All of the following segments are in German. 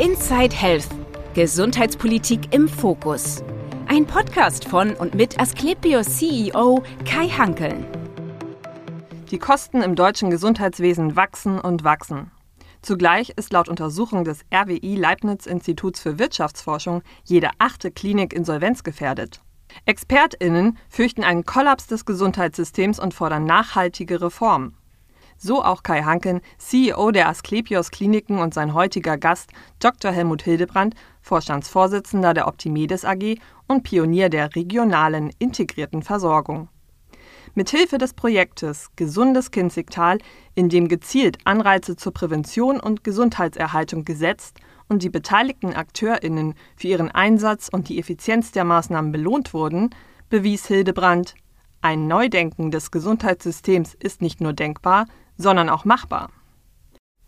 Inside Health. Gesundheitspolitik im Fokus. Ein Podcast von und mit Asklepios CEO Kai Hankeln. Die Kosten im deutschen Gesundheitswesen wachsen und wachsen. Zugleich ist laut Untersuchung des RWI Leibniz Instituts für Wirtschaftsforschung jede achte Klinik insolvenzgefährdet. ExpertInnen fürchten einen Kollaps des Gesundheitssystems und fordern nachhaltige Reformen. So auch Kai Hanken, CEO der Asklepios Kliniken und sein heutiger Gast Dr. Helmut Hildebrand, Vorstandsvorsitzender der Optimedes AG und Pionier der regionalen integrierten Versorgung. Mithilfe des Projektes Gesundes Kinzigtal, in dem gezielt Anreize zur Prävention und Gesundheitserhaltung gesetzt und die beteiligten AkteurInnen für ihren Einsatz und die Effizienz der Maßnahmen belohnt wurden, bewies Hildebrand, ein Neudenken des Gesundheitssystems ist nicht nur denkbar, sondern auch machbar.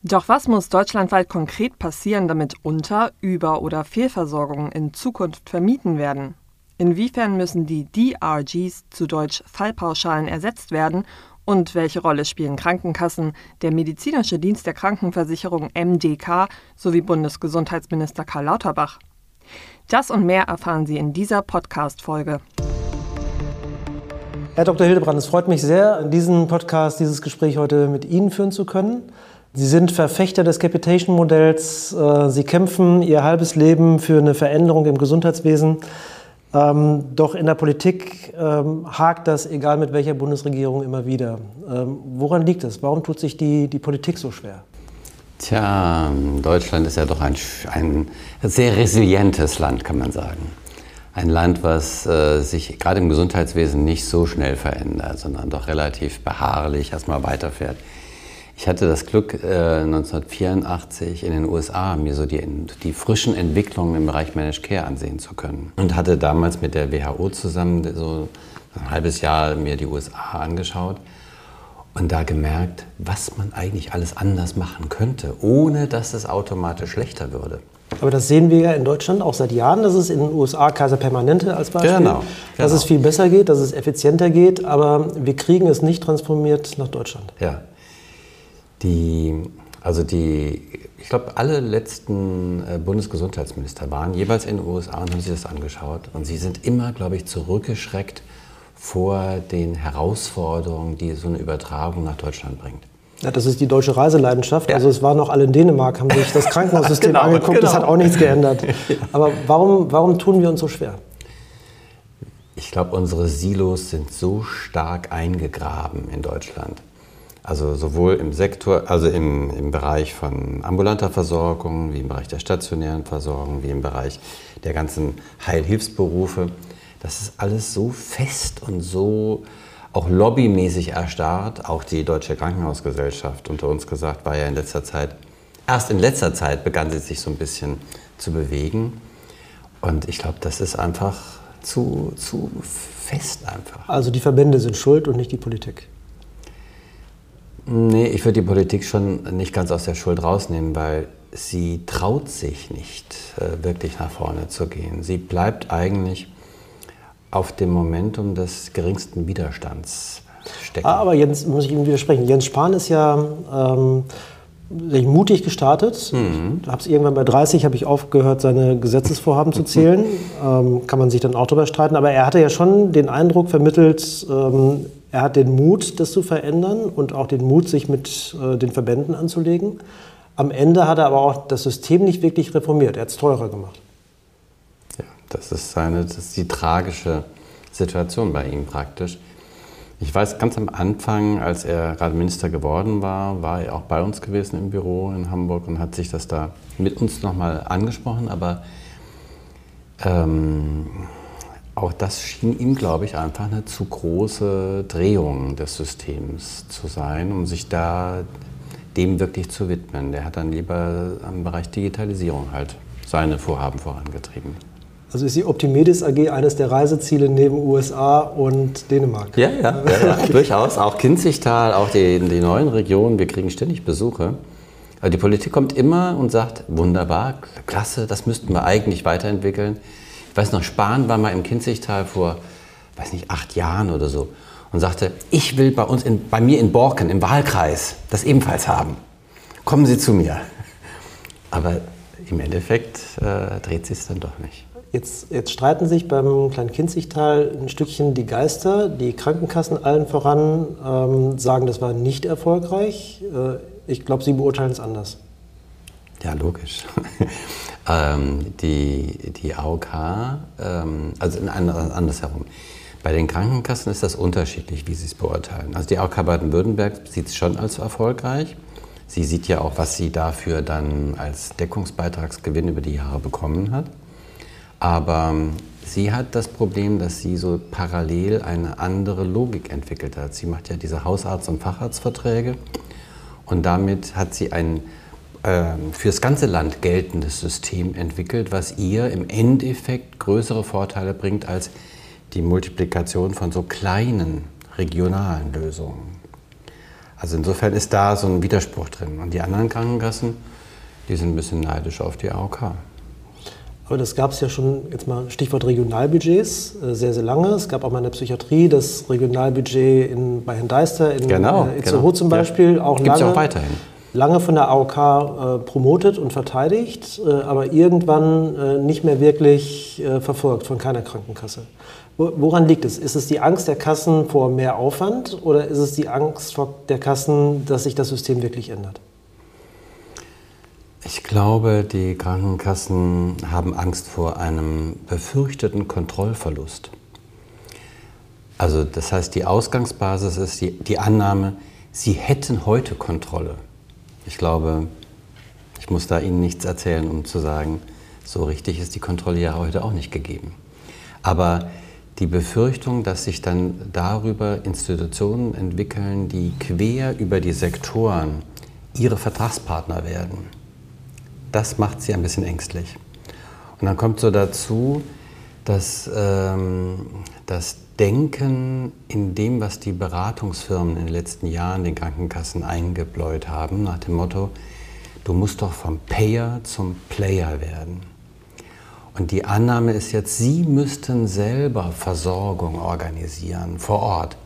Doch was muss deutschlandweit konkret passieren, damit Unter-, Über- oder Fehlversorgungen in Zukunft vermieden werden? Inwiefern müssen die DRGs, zu Deutsch Fallpauschalen, ersetzt werden und welche Rolle spielen Krankenkassen, der medizinische Dienst der Krankenversicherung MDK sowie Bundesgesundheitsminister Karl Lauterbach? Das und mehr erfahren Sie in dieser Podcast-Folge. Herr Dr. Hildebrand, es freut mich sehr, diesen Podcast, dieses Gespräch heute mit Ihnen führen zu können. Sie sind Verfechter des Capitation-Modells. Äh, Sie kämpfen Ihr halbes Leben für eine Veränderung im Gesundheitswesen. Ähm, doch in der Politik ähm, hakt das, egal mit welcher Bundesregierung, immer wieder. Ähm, woran liegt es? Warum tut sich die, die Politik so schwer? Tja, Deutschland ist ja doch ein, ein sehr resilientes Land, kann man sagen. Ein Land, was äh, sich gerade im Gesundheitswesen nicht so schnell verändert, sondern doch relativ beharrlich erstmal weiterfährt. Ich hatte das Glück, äh, 1984 in den USA mir so die, die frischen Entwicklungen im Bereich Managed Care ansehen zu können. Und hatte damals mit der WHO zusammen so ein halbes Jahr mir die USA angeschaut und da gemerkt, was man eigentlich alles anders machen könnte, ohne dass es automatisch schlechter würde. Aber das sehen wir ja in Deutschland auch seit Jahren, dass es in den USA Kaiser Permanente als Beispiel, genau, genau. dass es viel besser geht, dass es effizienter geht, aber wir kriegen es nicht transformiert nach Deutschland. Ja, die, also die, ich glaube, alle letzten äh, Bundesgesundheitsminister waren jeweils in den USA und haben sich das angeschaut. Und sie sind immer, glaube ich, zurückgeschreckt vor den Herausforderungen, die so eine Übertragung nach Deutschland bringt. Ja, das ist die deutsche Reiseleidenschaft. Ja. Also es waren noch alle in Dänemark, haben sich das Krankenhaussystem genau, angeguckt. Genau. Das hat auch nichts geändert. Aber warum, warum tun wir uns so schwer? Ich glaube, unsere Silos sind so stark eingegraben in Deutschland. Also sowohl im Sektor, also im, im Bereich von ambulanter Versorgung, wie im Bereich der stationären Versorgung, wie im Bereich der ganzen Heilhilfsberufe. Das ist alles so fest und so auch lobbymäßig erstarrt. Auch die Deutsche Krankenhausgesellschaft unter uns gesagt war ja in letzter Zeit, erst in letzter Zeit begann sie sich so ein bisschen zu bewegen. Und ich glaube, das ist einfach zu, zu fest einfach. Also die Verbände sind schuld und nicht die Politik. Nee, ich würde die Politik schon nicht ganz aus der Schuld rausnehmen, weil sie traut sich nicht, äh, wirklich nach vorne zu gehen. Sie bleibt eigentlich auf dem Momentum des geringsten Widerstands stecken. Ah, aber Jens, muss ich Ihnen widersprechen. Jens Spahn ist ja ähm, mutig gestartet. Mhm. Hab's irgendwann bei 30 habe ich aufgehört, seine Gesetzesvorhaben zu zählen. ähm, kann man sich dann auch darüber streiten. Aber er hatte ja schon den Eindruck vermittelt, ähm, er hat den Mut, das zu verändern und auch den Mut, sich mit äh, den Verbänden anzulegen. Am Ende hat er aber auch das System nicht wirklich reformiert. Er hat es teurer gemacht. Das ist, seine, das ist die tragische Situation bei ihm praktisch. Ich weiß, ganz am Anfang, als er gerade Minister geworden war, war er auch bei uns gewesen im Büro in Hamburg und hat sich das da mit uns nochmal angesprochen. Aber ähm, auch das schien ihm, glaube ich, einfach eine zu große Drehung des Systems zu sein, um sich da dem wirklich zu widmen. Der hat dann lieber am Bereich Digitalisierung halt seine Vorhaben vorangetrieben. Also ist die Optimedis AG eines der Reiseziele neben USA und Dänemark? Ja, ja, ja, ja durchaus. Auch Kinzigtal, auch die, die neuen Regionen, wir kriegen ständig Besuche. Aber die Politik kommt immer und sagt, wunderbar, klasse, das müssten wir eigentlich weiterentwickeln. Ich weiß noch, Spahn war mal im Kinzigtal vor, weiß nicht, acht Jahren oder so und sagte, ich will bei uns, in, bei mir in Borken im Wahlkreis das ebenfalls haben. Kommen Sie zu mir. Aber im Endeffekt äh, dreht sich es dann doch nicht. Jetzt, jetzt, streiten sich beim Kleinkinzigtal ein Stückchen die Geister. Die Krankenkassen allen voran ähm, sagen, das war nicht erfolgreich. Äh, ich glaube, Sie beurteilen es anders. Ja, logisch. ähm, die, die AOK, ähm, also andersherum. Bei den Krankenkassen ist das unterschiedlich, wie sie es beurteilen. Also die AOK Baden-Württemberg sieht es schon als erfolgreich. Sie sieht ja auch, was sie dafür dann als Deckungsbeitragsgewinn über die Jahre bekommen hat. Aber ähm, sie hat das Problem, dass sie so parallel eine andere Logik entwickelt hat. Sie macht ja diese Hausarzt- und Facharztverträge und damit hat sie ein äh, fürs ganze Land geltendes System entwickelt, was ihr im Endeffekt größere Vorteile bringt als die Multiplikation von so kleinen regionalen Lösungen. Also insofern ist da so ein Widerspruch drin. Und die anderen Krankenkassen, die sind ein bisschen neidisch auf die AOK. Das gab es ja schon, jetzt mal Stichwort Regionalbudgets, äh, sehr, sehr lange. Es gab auch mal in der Psychiatrie das Regionalbudget in, bei Herrn Deister in genau, äh, Itzehoe genau. zum Beispiel. Ja. Auch Gibt's lange, auch weiterhin. Lange von der AOK äh, promotet und verteidigt, äh, aber irgendwann äh, nicht mehr wirklich äh, verfolgt von keiner Krankenkasse. Woran liegt es? Ist es die Angst der Kassen vor mehr Aufwand oder ist es die Angst der Kassen, dass sich das System wirklich ändert? Ich glaube, die Krankenkassen haben Angst vor einem befürchteten Kontrollverlust. Also das heißt, die Ausgangsbasis ist die, die Annahme, sie hätten heute Kontrolle. Ich glaube, ich muss da Ihnen nichts erzählen, um zu sagen, so richtig ist die Kontrolle ja heute auch nicht gegeben. Aber die Befürchtung, dass sich dann darüber Institutionen entwickeln, die quer über die Sektoren ihre Vertragspartner werden, das macht sie ein bisschen ängstlich. Und dann kommt so dazu, dass ähm, das Denken in dem, was die Beratungsfirmen in den letzten Jahren den Krankenkassen eingebläut haben, nach dem Motto, du musst doch vom Payer zum Player werden. Und die Annahme ist jetzt, Sie müssten selber Versorgung organisieren vor Ort.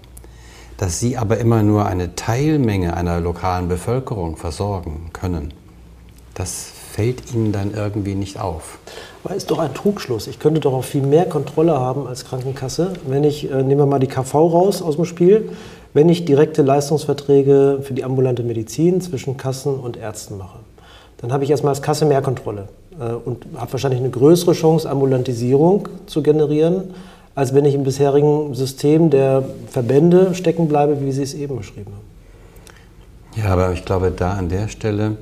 Dass Sie aber immer nur eine Teilmenge einer lokalen Bevölkerung versorgen können, das fällt Ihnen dann irgendwie nicht auf. Aber ist doch ein Trugschluss. Ich könnte doch auch viel mehr Kontrolle haben als Krankenkasse, wenn ich, äh, nehmen wir mal die KV raus aus dem Spiel, wenn ich direkte Leistungsverträge für die ambulante Medizin zwischen Kassen und Ärzten mache. Dann habe ich erstmal als Kasse mehr Kontrolle. Äh, und habe wahrscheinlich eine größere Chance, Ambulantisierung zu generieren, als wenn ich im bisherigen System der Verbände stecken bleibe, wie Sie es eben beschrieben haben. Ja, aber ich glaube, da an der Stelle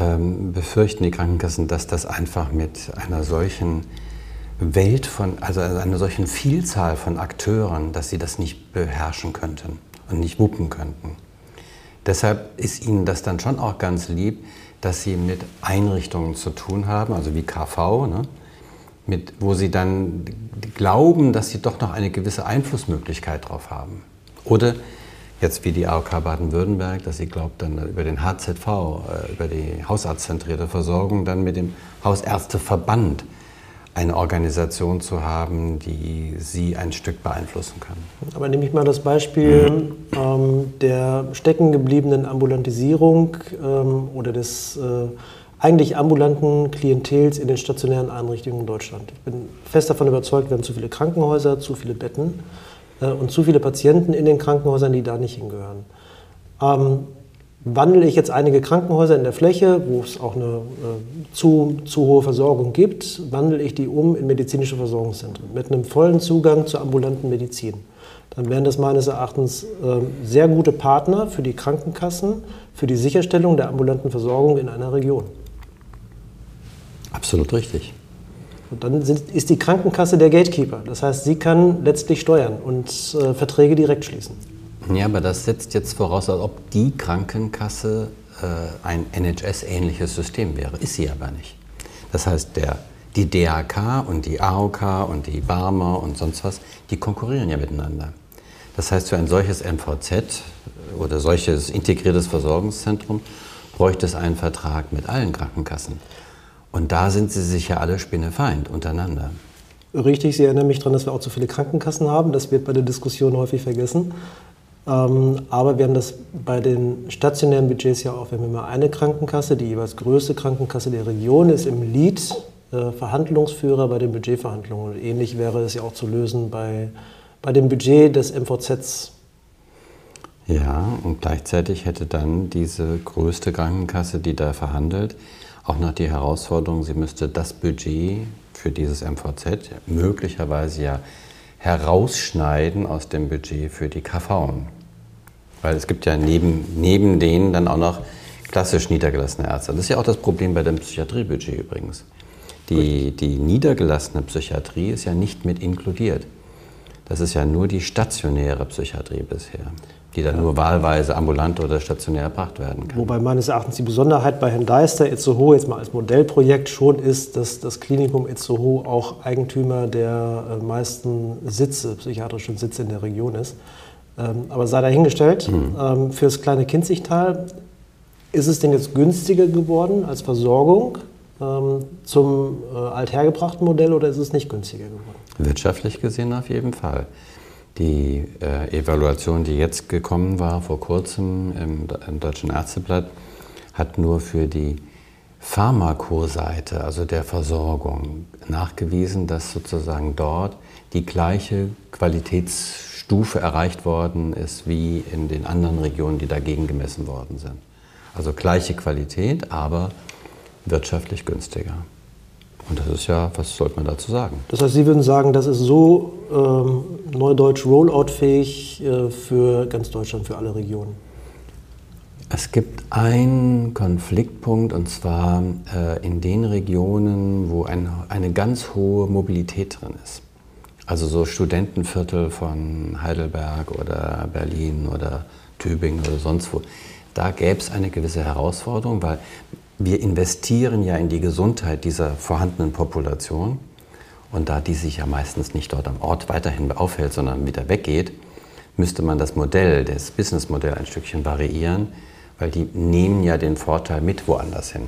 ähm, befürchten die Krankenkassen, dass das einfach mit einer solchen Welt von, also einer solchen Vielzahl von Akteuren, dass sie das nicht beherrschen könnten und nicht wuppen könnten. Deshalb ist ihnen das dann schon auch ganz lieb, dass sie mit Einrichtungen zu tun haben, also wie KV, ne? mit, wo sie dann glauben, dass sie doch noch eine gewisse Einflussmöglichkeit drauf haben. Oder jetzt wie die AOK Baden-Württemberg, dass sie glaubt, dann über den HZV, äh, über die hausarztzentrierte Versorgung, dann mit dem Hausärzteverband eine Organisation zu haben, die sie ein Stück beeinflussen kann. Aber nehme ich mal das Beispiel mhm. ähm, der steckengebliebenen Ambulantisierung ähm, oder des äh, eigentlich ambulanten Klientels in den stationären Einrichtungen in Deutschland. Ich bin fest davon überzeugt, wir haben zu viele Krankenhäuser, zu viele Betten und zu viele Patienten in den Krankenhäusern, die da nicht hingehören. Ähm, wandle ich jetzt einige Krankenhäuser in der Fläche, wo es auch eine äh, zu, zu hohe Versorgung gibt, wandle ich die um in medizinische Versorgungszentren mit einem vollen Zugang zur ambulanten Medizin. Dann wären das meines Erachtens äh, sehr gute Partner für die Krankenkassen, für die Sicherstellung der ambulanten Versorgung in einer Region. Absolut richtig. Und dann sind, ist die Krankenkasse der Gatekeeper. Das heißt, sie kann letztlich steuern und äh, Verträge direkt schließen. Ja, aber das setzt jetzt voraus, als ob die Krankenkasse äh, ein NHS-ähnliches System wäre. Ist sie aber nicht. Das heißt, der, die DAK und die AOK und die Barmer und sonst was, die konkurrieren ja miteinander. Das heißt, für ein solches MVZ oder solches integriertes Versorgungszentrum bräuchte es einen Vertrag mit allen Krankenkassen. Und da sind sie sich ja alle spinnefeind untereinander. Richtig, Sie erinnern mich daran, dass wir auch zu viele Krankenkassen haben. Das wird bei der Diskussion häufig vergessen. Ähm, aber wir haben das bei den stationären Budgets ja auch. Wir haben immer eine Krankenkasse, die jeweils größte Krankenkasse der Region ist im Lied äh, Verhandlungsführer bei den Budgetverhandlungen. Und ähnlich wäre es ja auch zu lösen bei, bei dem Budget des MVZs. Ja, und gleichzeitig hätte dann diese größte Krankenkasse, die da verhandelt, auch noch die Herausforderung, sie müsste das Budget für dieses MVZ möglicherweise ja herausschneiden aus dem Budget für die KV. Weil es gibt ja neben, neben denen dann auch noch klassisch niedergelassene Ärzte. Das ist ja auch das Problem bei dem Psychiatriebudget übrigens. Die, die niedergelassene Psychiatrie ist ja nicht mit inkludiert. Das ist ja nur die stationäre Psychiatrie bisher, die dann nur wahlweise ambulant oder stationär erbracht werden kann. Wobei meines Erachtens die Besonderheit bei Herrn Deister Itzehoe jetzt mal als Modellprojekt schon ist, dass das Klinikum Itzehoe auch Eigentümer der äh, meisten Sitze, psychiatrischen Sitze in der Region ist. Ähm, aber sei dahingestellt, mhm. ähm, für das kleine Kinzigtal ist es denn jetzt günstiger geworden als Versorgung ähm, zum äh, althergebrachten Modell oder ist es nicht günstiger geworden? Wirtschaftlich gesehen auf jeden Fall. Die äh, Evaluation, die jetzt gekommen war, vor kurzem im, im Deutschen Ärzteblatt, hat nur für die Pharmakoseite, also der Versorgung, nachgewiesen, dass sozusagen dort die gleiche Qualitätsstufe erreicht worden ist wie in den anderen Regionen, die dagegen gemessen worden sind. Also gleiche Qualität, aber wirtschaftlich günstiger. Und das ist ja, was sollte man dazu sagen? Das heißt, Sie würden sagen, das ist so ähm, neudeutsch rolloutfähig äh, für ganz Deutschland, für alle Regionen? Es gibt einen Konfliktpunkt und zwar äh, in den Regionen, wo ein, eine ganz hohe Mobilität drin ist. Also so Studentenviertel von Heidelberg oder Berlin oder Tübingen oder sonst wo. Da gäbe es eine gewisse Herausforderung, weil wir investieren ja in die Gesundheit dieser vorhandenen Population. Und da die sich ja meistens nicht dort am Ort weiterhin aufhält, sondern wieder weggeht, müsste man das Modell, das Businessmodell ein Stückchen variieren, weil die nehmen ja den Vorteil mit woanders hin.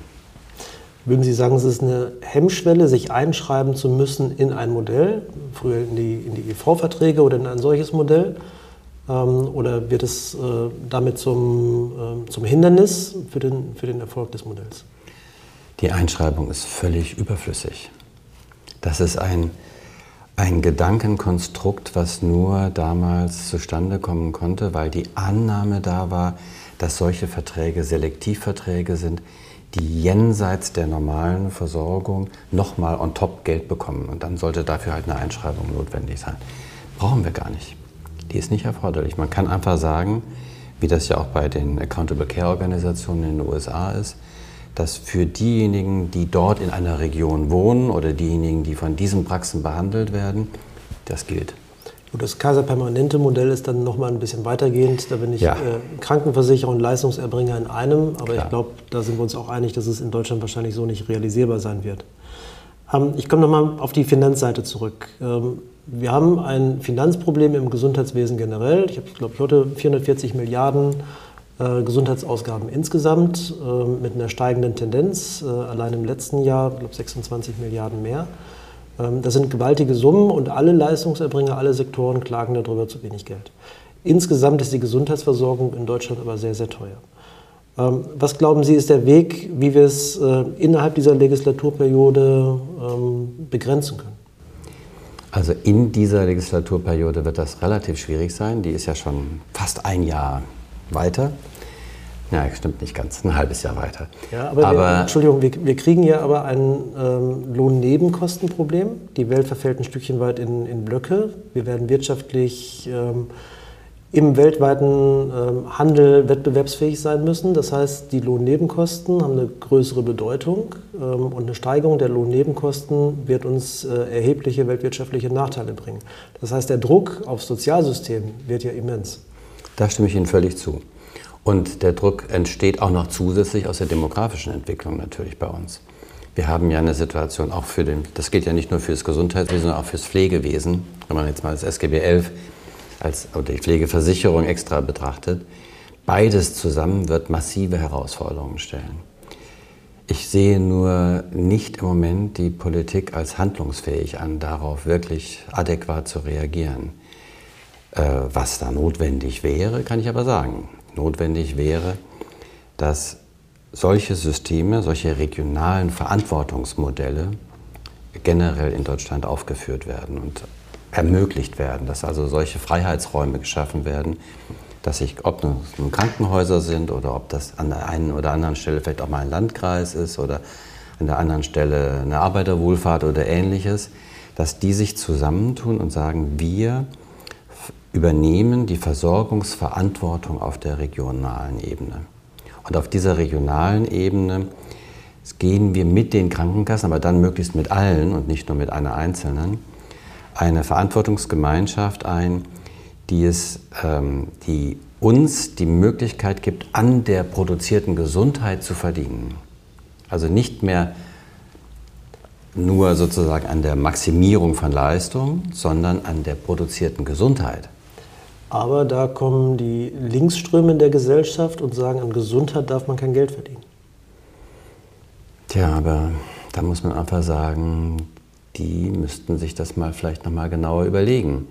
Würden Sie sagen, es ist eine Hemmschwelle, sich einschreiben zu müssen in ein Modell, früher in die, in die EV-Verträge oder in ein solches Modell? Ähm, oder wird es äh, damit zum, äh, zum Hindernis für den, für den Erfolg des Modells? Die Einschreibung ist völlig überflüssig. Das ist ein, ein Gedankenkonstrukt, was nur damals zustande kommen konnte, weil die Annahme da war, dass solche Verträge Selektivverträge sind, die jenseits der normalen Versorgung nochmal on top Geld bekommen. Und dann sollte dafür halt eine Einschreibung notwendig sein. Brauchen wir gar nicht die ist nicht erforderlich. Man kann einfach sagen, wie das ja auch bei den Accountable Care Organisationen in den USA ist, dass für diejenigen, die dort in einer Region wohnen oder diejenigen, die von diesen Praxen behandelt werden, das gilt. Und das Kaiser Permanente Modell ist dann nochmal ein bisschen weitergehend. Da bin ich ja. äh, Krankenversicherer und Leistungserbringer in einem. Aber Klar. ich glaube, da sind wir uns auch einig, dass es in Deutschland wahrscheinlich so nicht realisierbar sein wird. Ähm, ich komme nochmal auf die Finanzseite zurück. Ähm, wir haben ein Finanzproblem im Gesundheitswesen generell. Ich glaube ich, heute 440 Milliarden äh, Gesundheitsausgaben insgesamt äh, mit einer steigenden Tendenz. Äh, allein im letzten Jahr, ich glaube, 26 Milliarden mehr. Ähm, das sind gewaltige Summen und alle Leistungserbringer, alle Sektoren klagen darüber zu wenig Geld. Insgesamt ist die Gesundheitsversorgung in Deutschland aber sehr, sehr teuer. Ähm, was glauben Sie, ist der Weg, wie wir es äh, innerhalb dieser Legislaturperiode ähm, begrenzen können? Also in dieser Legislaturperiode wird das relativ schwierig sein. Die ist ja schon fast ein Jahr weiter. Ja, stimmt nicht ganz, ein halbes Jahr weiter. Ja, aber, aber wir, Entschuldigung, wir, wir, kriegen ja aber ein ähm, Lohnnebenkostenproblem. Die Welt verfällt ein Stückchen weit in, in Blöcke. Wir werden wirtschaftlich ähm, im weltweiten ähm, Handel wettbewerbsfähig sein müssen. Das heißt, die Lohnnebenkosten haben eine größere Bedeutung ähm, und eine Steigerung der Lohnnebenkosten wird uns äh, erhebliche weltwirtschaftliche Nachteile bringen. Das heißt, der Druck aufs Sozialsystem wird ja immens. Da stimme ich Ihnen völlig zu. Und der Druck entsteht auch noch zusätzlich aus der demografischen Entwicklung natürlich bei uns. Wir haben ja eine Situation auch für den, das geht ja nicht nur für das Gesundheitswesen, sondern auch fürs Pflegewesen. Wenn man jetzt mal das SGB 11 als die Pflegeversicherung extra betrachtet, beides zusammen wird massive Herausforderungen stellen. Ich sehe nur nicht im Moment die Politik als handlungsfähig an, darauf wirklich adäquat zu reagieren. Äh, was da notwendig wäre, kann ich aber sagen. Notwendig wäre, dass solche Systeme, solche regionalen Verantwortungsmodelle generell in Deutschland aufgeführt werden und ermöglicht werden, dass also solche Freiheitsräume geschaffen werden, dass sich, ob es nun Krankenhäuser sind oder ob das an der einen oder anderen Stelle vielleicht auch mal ein Landkreis ist oder an der anderen Stelle eine Arbeiterwohlfahrt oder ähnliches, dass die sich zusammentun und sagen, wir übernehmen die Versorgungsverantwortung auf der regionalen Ebene. Und auf dieser regionalen Ebene gehen wir mit den Krankenkassen, aber dann möglichst mit allen und nicht nur mit einer einzelnen, eine Verantwortungsgemeinschaft ein, die, es, ähm, die uns die Möglichkeit gibt, an der produzierten Gesundheit zu verdienen. Also nicht mehr nur sozusagen an der Maximierung von Leistung, sondern an der produzierten Gesundheit. Aber da kommen die Linksströme in der Gesellschaft und sagen, an Gesundheit darf man kein Geld verdienen. Tja, aber da muss man einfach sagen, die müssten sich das mal vielleicht nochmal genauer überlegen.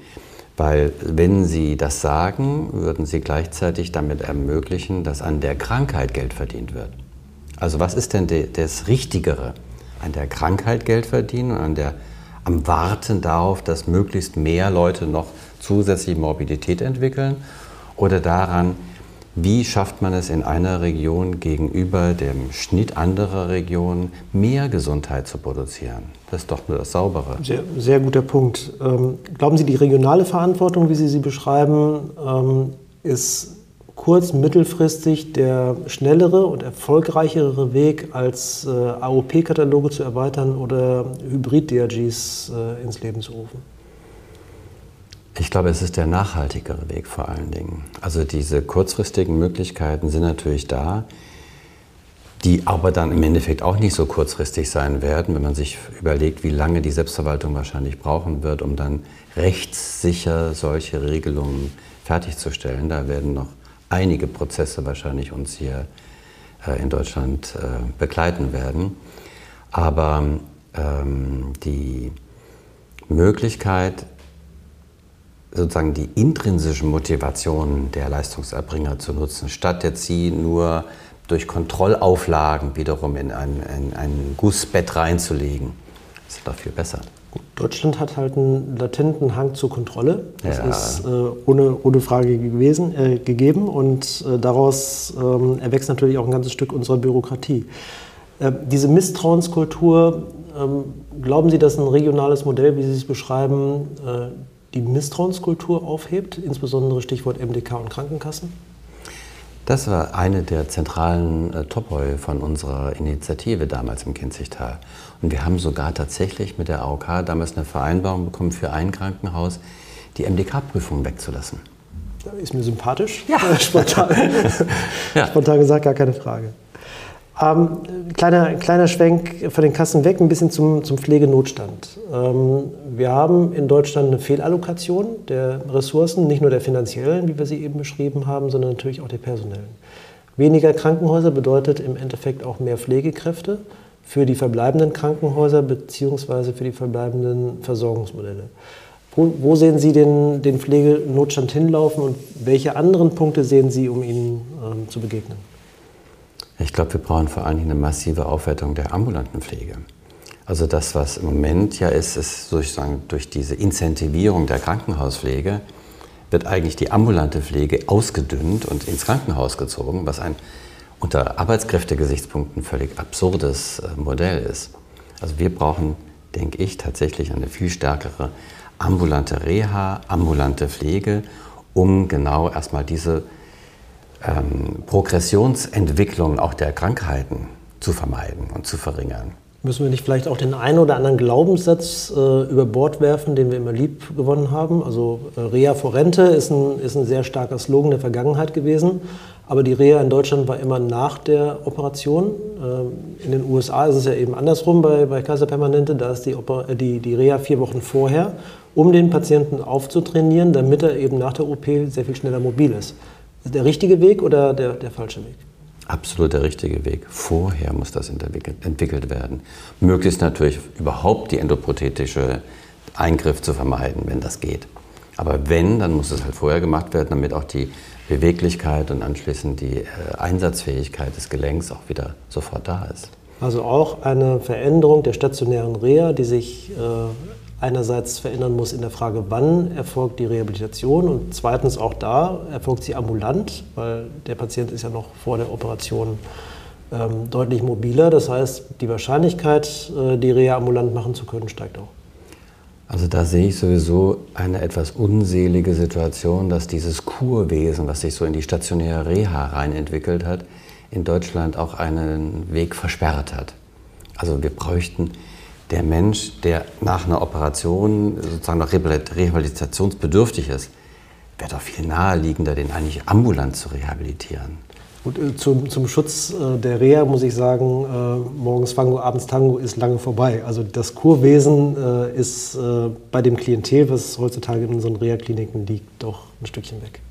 Weil wenn sie das sagen, würden sie gleichzeitig damit ermöglichen, dass an der Krankheit Geld verdient wird. Also was ist denn das Richtigere? An der Krankheit Geld verdienen und an der, am Warten darauf, dass möglichst mehr Leute noch zusätzliche Morbidität entwickeln? Oder daran, wie schafft man es in einer Region gegenüber dem Schnitt anderer Regionen mehr Gesundheit zu produzieren? Das ist doch nur das Saubere. Sehr, sehr guter Punkt. Ähm, glauben Sie, die regionale Verantwortung, wie Sie sie beschreiben, ähm, ist kurz-, mittelfristig der schnellere und erfolgreichere Weg, als äh, AOP-Kataloge zu erweitern oder Hybrid-DRGs äh, ins Leben zu rufen? Ich glaube, es ist der nachhaltigere Weg vor allen Dingen. Also diese kurzfristigen Möglichkeiten sind natürlich da, die aber dann im Endeffekt auch nicht so kurzfristig sein werden, wenn man sich überlegt, wie lange die Selbstverwaltung wahrscheinlich brauchen wird, um dann rechtssicher solche Regelungen fertigzustellen. Da werden noch einige Prozesse wahrscheinlich uns hier äh, in Deutschland äh, begleiten werden. Aber ähm, die Möglichkeit, sozusagen die intrinsischen Motivationen der Leistungserbringer zu nutzen, statt jetzt sie nur durch Kontrollauflagen wiederum in ein, in ein Gussbett reinzulegen. Das ist doch viel besser. Deutschland hat halt einen latenten Hang zur Kontrolle. Das ja. ist äh, ohne, ohne Frage gewesen, äh, gegeben und äh, daraus ähm, erwächst natürlich auch ein ganzes Stück unserer Bürokratie. Ähm, diese Misstrauenskultur, ähm, glauben Sie, dass ein regionales Modell, wie Sie es beschreiben, äh, die Misstrauenskultur aufhebt, insbesondere Stichwort MDK und Krankenkassen? Das war eine der zentralen äh, Topoi von unserer Initiative damals im Kinzigtal. Und wir haben sogar tatsächlich mit der AOK damals eine Vereinbarung bekommen, für ein Krankenhaus die MDK-Prüfung wegzulassen. Ist mir sympathisch. Ja. Spontan. ja. Spontan gesagt, gar keine Frage. Ähm, kleiner, kleiner Schwenk von den Kassen weg, ein bisschen zum, zum Pflegenotstand. Ähm, wir haben in Deutschland eine Fehlallokation der Ressourcen, nicht nur der finanziellen, wie wir sie eben beschrieben haben, sondern natürlich auch der personellen. Weniger Krankenhäuser bedeutet im Endeffekt auch mehr Pflegekräfte für die verbleibenden Krankenhäuser bzw. für die verbleibenden Versorgungsmodelle. Wo, wo, sehen Sie den, den Pflegenotstand hinlaufen und welche anderen Punkte sehen Sie, um ihnen ähm, zu begegnen? Ich glaube, wir brauchen vor allen Dingen eine massive Aufwertung der ambulanten Pflege. Also das, was im Moment ja ist, ist sozusagen durch diese Incentivierung der Krankenhauspflege wird eigentlich die ambulante Pflege ausgedünnt und ins Krankenhaus gezogen, was ein unter Arbeitskräftegesichtspunkten völlig absurdes äh, Modell ist. Also wir brauchen, denke ich, tatsächlich eine viel stärkere ambulante Reha, ambulante Pflege, um genau erstmal diese ähm, Progressionsentwicklung auch der Krankheiten zu vermeiden und zu verringern. Müssen wir nicht vielleicht auch den einen oder anderen Glaubenssatz äh, über Bord werfen, den wir immer lieb gewonnen haben? Also äh, Rea for Rente ist ein, ist ein sehr starker Slogan der Vergangenheit gewesen, aber die Reha in Deutschland war immer nach der Operation. Äh, in den USA ist es ja eben andersrum bei, bei Kaiser Permanente, da ist die, Oper äh, die, die Reha vier Wochen vorher, um den Patienten aufzutrainieren, damit er eben nach der OP sehr viel schneller mobil ist der richtige Weg oder der, der falsche Weg? Absolut der richtige Weg. Vorher muss das entwickelt werden. Möglichst natürlich überhaupt die endoprothetische Eingriff zu vermeiden, wenn das geht. Aber wenn, dann muss es halt vorher gemacht werden, damit auch die Beweglichkeit und anschließend die äh, Einsatzfähigkeit des Gelenks auch wieder sofort da ist. Also auch eine Veränderung der stationären Reha, die sich äh, einerseits verändern muss in der Frage, wann erfolgt die Rehabilitation und zweitens auch da erfolgt sie ambulant, weil der Patient ist ja noch vor der Operation ähm, deutlich mobiler. Das heißt, die Wahrscheinlichkeit, äh, die Reha ambulant machen zu können, steigt auch. Also da sehe ich sowieso eine etwas unselige Situation, dass dieses Kurwesen, was sich so in die stationäre Reha rein entwickelt hat, in Deutschland auch einen Weg versperrt hat. Also wir bräuchten der Mensch, der nach einer Operation sozusagen noch rehabilitationsbedürftig ist, wäre doch viel naheliegender, den eigentlich ambulant zu rehabilitieren. Und äh, zum, zum Schutz äh, der Reha muss ich sagen, äh, morgens Fango, abends Tango ist lange vorbei. Also das Kurwesen ist bei dem Klientel, was heutzutage in unseren Reha-Kliniken liegt, doch ein Stückchen weg.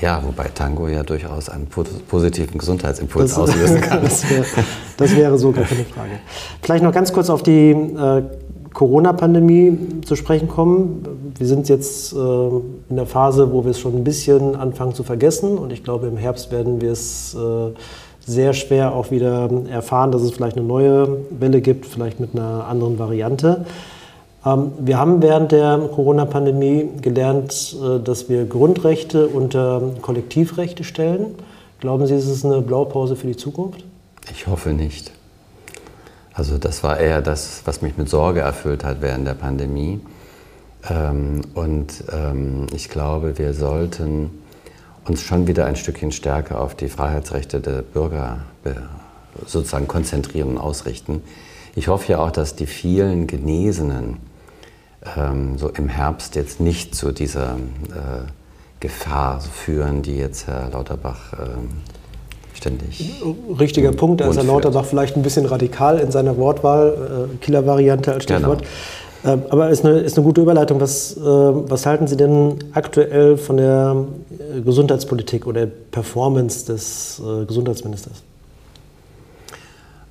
Ja, wobei Tango ja durchaus einen positiven Gesundheitsimpuls das, auslösen kann. Das, wär, das, wäre so gar keine Frage. Vielleicht noch ganz kurz auf die äh, Corona-Pandemie zu sprechen kommen. Wir sind jetzt äh, in der Phase, wo wir es schon ein bisschen anfangen zu vergessen. Und ich glaube, im Herbst werden wir es äh, sehr schwer auch wieder erfahren, dass es vielleicht eine neue Welle gibt, vielleicht mit einer anderen Variante. Ähm, wir haben während der Corona-Pandemie gelernt, äh, dass wir Grundrechte unter Kollektivrechte stellen. Glauben Sie, ist es eine Blaupause für die Zukunft? Ich hoffe nicht. Also das war eher das, was mich mit Sorge erfüllt hat während der Pandemie. Ähm, und ähm, ich glaube, wir sollten uns schon wieder ein Stückchen stärker auf die Freiheitsrechte der Bürger sozusagen konzentrieren und ausrichten. Ich hoffe ja auch, dass die vielen Genesenen ähm, so im Herbst jetzt nicht zu dieser äh, Gefahr führen, die jetzt Herr Lauterbach ähm, ständig. Richtiger Punkt, da ist Herr Lauterbach vielleicht ein bisschen radikal in seiner Wortwahl, äh, Killer-Variante als Stichwort. Genau. Ähm, aber ist eine, ist eine gute Überleitung. Was, äh, was halten Sie denn aktuell von der äh, Gesundheitspolitik oder der Performance des äh, Gesundheitsministers?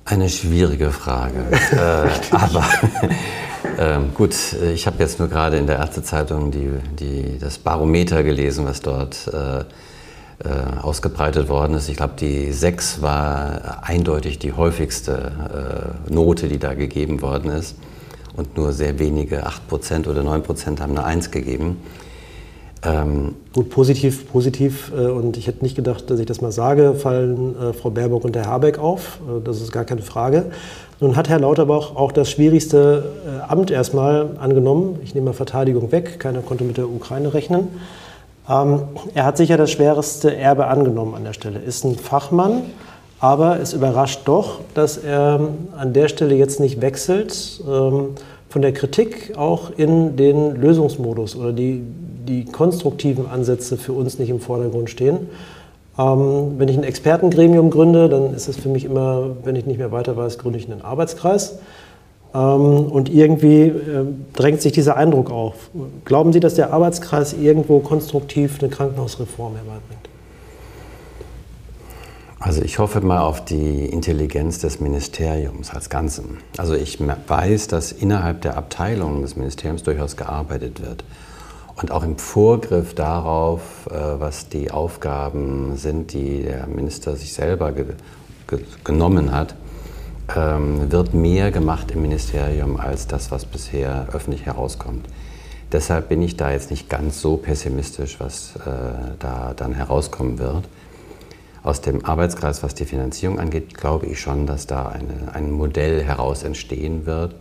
Eine schwierige Frage. äh, aber ähm, gut, ich habe jetzt nur gerade in der Ärztezeitung die, die, das Barometer gelesen, was dort äh, äh, ausgebreitet worden ist. Ich glaube, die 6 war eindeutig die häufigste äh, Note, die da gegeben worden ist. Und nur sehr wenige, 8% oder 9% haben eine 1 gegeben. Ähm, Gut, positiv, positiv. Äh, und ich hätte nicht gedacht, dass ich das mal sage, fallen äh, Frau Baerbock und Herr Habeck auf. Äh, das ist gar keine Frage. Nun hat Herr Lauterbach auch das schwierigste äh, Amt erstmal angenommen. Ich nehme mal Verteidigung weg, keiner konnte mit der Ukraine rechnen. Ähm, er hat sicher das schwerste Erbe angenommen an der Stelle, ist ein Fachmann, aber es überrascht doch, dass er an der Stelle jetzt nicht wechselt ähm, von der Kritik auch in den Lösungsmodus oder die, die konstruktiven Ansätze für uns nicht im Vordergrund stehen. Ähm, wenn ich ein Expertengremium gründe, dann ist es für mich immer, wenn ich nicht mehr weiter weiß, gründe ich einen Arbeitskreis. Ähm, und irgendwie äh, drängt sich dieser Eindruck auf. Glauben Sie, dass der Arbeitskreis irgendwo konstruktiv eine Krankenhausreform herbeibringt? Also ich hoffe mal auf die Intelligenz des Ministeriums als Ganzen. Also ich weiß, dass innerhalb der Abteilungen des Ministeriums durchaus gearbeitet wird. Und auch im Vorgriff darauf, äh, was die Aufgaben sind, die der Minister sich selber ge ge genommen hat, ähm, wird mehr gemacht im Ministerium als das, was bisher öffentlich herauskommt. Deshalb bin ich da jetzt nicht ganz so pessimistisch, was äh, da dann herauskommen wird. Aus dem Arbeitskreis, was die Finanzierung angeht, glaube ich schon, dass da eine, ein Modell heraus entstehen wird,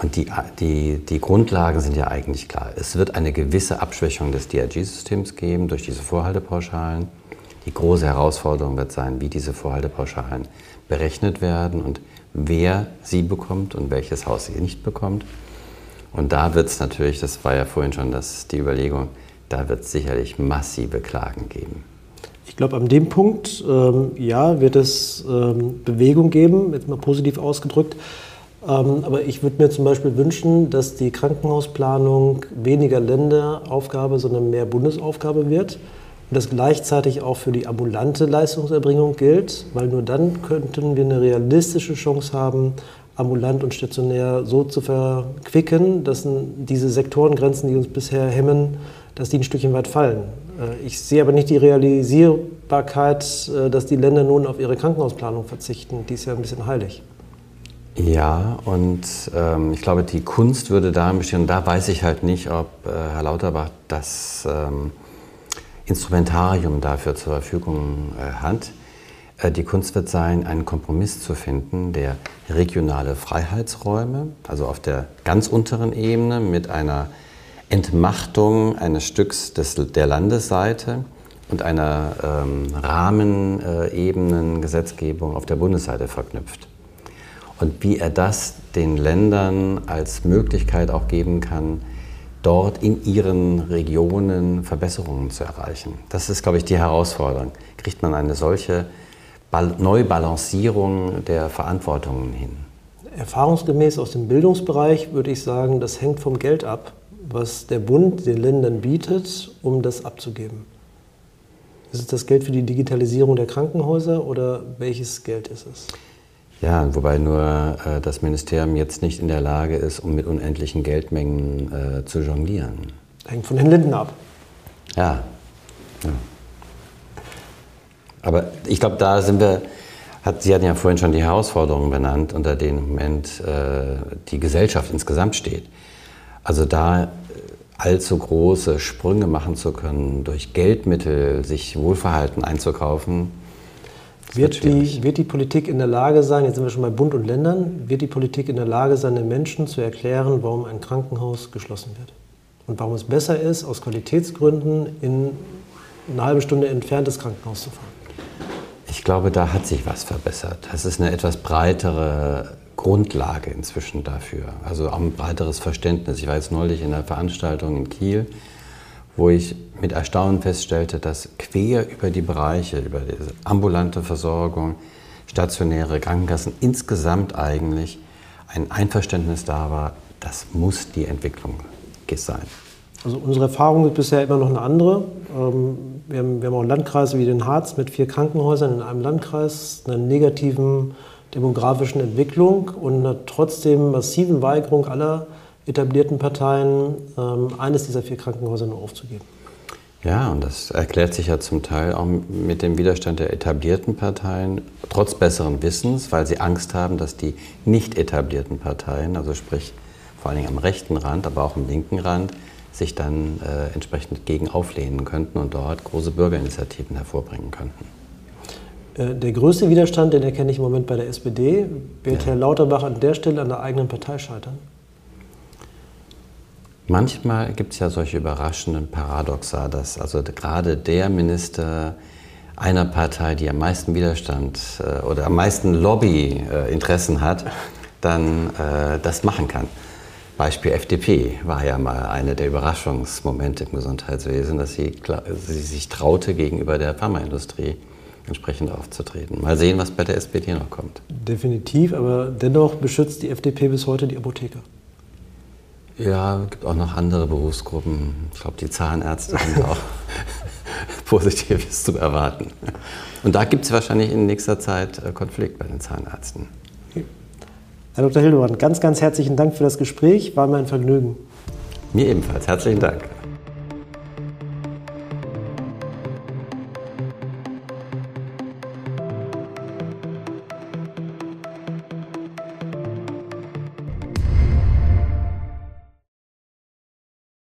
und die, die, die Grundlagen sind ja eigentlich klar. Es wird eine gewisse Abschwächung des DRG-Systems geben durch diese Vorhaltepauschalen. Die große Herausforderung wird sein, wie diese Vorhaltepauschalen berechnet werden und wer sie bekommt und welches Haus sie nicht bekommt. Und da wird es natürlich, das war ja vorhin schon das, die Überlegung, da wird es sicherlich massive Klagen geben. Ich glaube, an dem Punkt, ähm, ja, wird es ähm, Bewegung geben, jetzt mal positiv ausgedrückt. Ähm, aber ich würde mir zum Beispiel wünschen, dass die Krankenhausplanung weniger Länderaufgabe, sondern mehr Bundesaufgabe wird. Und das gleichzeitig auch für die ambulante Leistungserbringung gilt, weil nur dann könnten wir eine realistische Chance haben, ambulant und stationär so zu verquicken, dass diese Sektorengrenzen, die uns bisher hemmen, dass die ein Stückchen weit fallen. Äh, ich sehe aber nicht die Realisierbarkeit, äh, dass die Länder nun auf ihre Krankenhausplanung verzichten. Die ist ja ein bisschen heilig. Ja, und ähm, ich glaube, die Kunst würde darin bestehen, und da weiß ich halt nicht, ob äh, Herr Lauterbach das ähm, Instrumentarium dafür zur Verfügung äh, hat. Äh, die Kunst wird sein, einen Kompromiss zu finden, der regionale Freiheitsräume, also auf der ganz unteren Ebene mit einer Entmachtung eines Stücks des, der Landesseite und einer ähm, Rahmenebenen-Gesetzgebung auf der Bundesseite verknüpft und wie er das den Ländern als Möglichkeit auch geben kann, dort in ihren Regionen Verbesserungen zu erreichen. Das ist, glaube ich, die Herausforderung. Kriegt man eine solche Neubalancierung der Verantwortungen hin? Erfahrungsgemäß aus dem Bildungsbereich würde ich sagen, das hängt vom Geld ab, was der Bund den Ländern bietet, um das abzugeben. Ist es das Geld für die Digitalisierung der Krankenhäuser oder welches Geld ist es? Ja, wobei nur äh, das Ministerium jetzt nicht in der Lage ist, um mit unendlichen Geldmengen äh, zu jonglieren. Hängt von den Linden ab. Ja. ja. Aber ich glaube, da sind wir, hat, Sie hatten ja vorhin schon die Herausforderungen benannt, unter denen im Moment äh, die Gesellschaft insgesamt steht. Also da äh, allzu große Sprünge machen zu können, durch Geldmittel sich Wohlverhalten einzukaufen, wird die, wird die Politik in der Lage sein, jetzt sind wir schon bei Bund und Ländern, wird die Politik in der Lage sein, den Menschen zu erklären, warum ein Krankenhaus geschlossen wird? Und warum es besser ist, aus Qualitätsgründen in eine halbe Stunde entferntes Krankenhaus zu fahren? Ich glaube, da hat sich was verbessert. Es ist eine etwas breitere Grundlage inzwischen dafür. Also auch ein breiteres Verständnis. Ich war jetzt neulich in einer Veranstaltung in Kiel wo ich mit Erstaunen feststellte, dass quer über die Bereiche, über diese ambulante Versorgung, stationäre Krankenkassen insgesamt eigentlich ein Einverständnis da war, das muss die Entwicklung sein. Also unsere Erfahrung ist bisher immer noch eine andere. Ähm, wir haben, auch Landkreise wie den Harz mit vier Krankenhäusern in einem Landkreis, einer negativen demografischen Entwicklung und einer trotzdem massiven Weigerung aller etablierten Parteien, ähm, eines dieser vier Krankenhäuser nur aufzugeben. Ja, und das erklärt sich ja zum Teil auch mit dem Widerstand der etablierten Parteien, trotz besseren Wissens, weil sie Angst haben, dass die nicht etablierten Parteien, also sprich vor allen Dingen am rechten Rand, aber auch am linken Rand, sich dann äh, entsprechend gegen auflehnen könnten und dort große Bürgerinitiativen hervorbringen könnten. Äh, der größte Widerstand, den erkenne ich im Moment bei der SPD. Wird ja. Herr Lauterbach an der Stelle an der eigenen Partei scheitern? Manchmal gibt es ja solche überraschenden Paradoxa, dass also gerade der Minister einer Partei, die am meisten Widerstand äh, oder am meisten Lobbyinteressen hat, dann äh, das machen kann. Beispiel FDP war ja mal einer der Überraschungsmomente im Gesundheitswesen, dass sie, sie sich traute, gegenüber der Pharmaindustrie entsprechend aufzutreten. Mal sehen, was bei der SPD noch kommt. Definitiv, aber dennoch beschützt die FDP bis heute die Apotheker. Ja, es gibt auch noch andere Berufsgruppen. Ich glaube, die Zahnärzte sind auch Positives zu erwarten. Und da gibt es wahrscheinlich in nächster Zeit äh, Konflikt bei den Zahnärzten. Herr Dr. Hildebrand, ganz, ganz herzlichen Dank für das Gespräch. War mir ein Vergnügen. Mir ebenfalls. Herzlichen Dank.